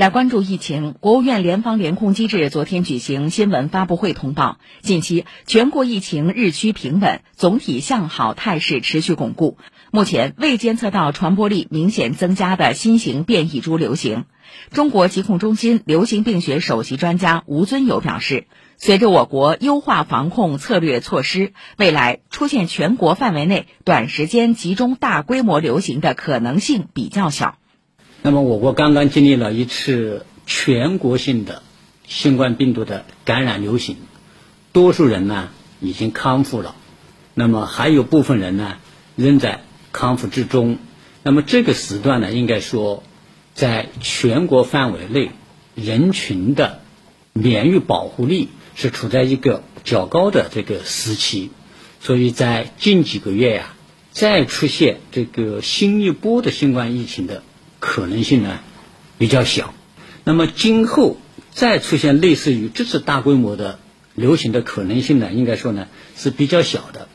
来关注疫情，国务院联防联控机制昨天举行新闻发布会通报，近期全国疫情日趋平稳，总体向好态势持续巩固。目前未监测到传播力明显增加的新型变异株流行。中国疾控中心流行病学首席专家吴尊友表示，随着我国优化防控策略措施，未来出现全国范围内短时间集中大规模流行的可能性比较小。那么，我国刚刚经历了一次全国性的新冠病毒的感染流行，多数人呢已经康复了，那么还有部分人呢仍在康复之中。那么这个时段呢，应该说，在全国范围内，人群的免疫保护力是处在一个较高的这个时期，所以在近几个月呀，再出现这个新一波的新冠疫情的。可能性呢比较小，那么今后再出现类似于这次大规模的流行的可能性呢，应该说呢是比较小的。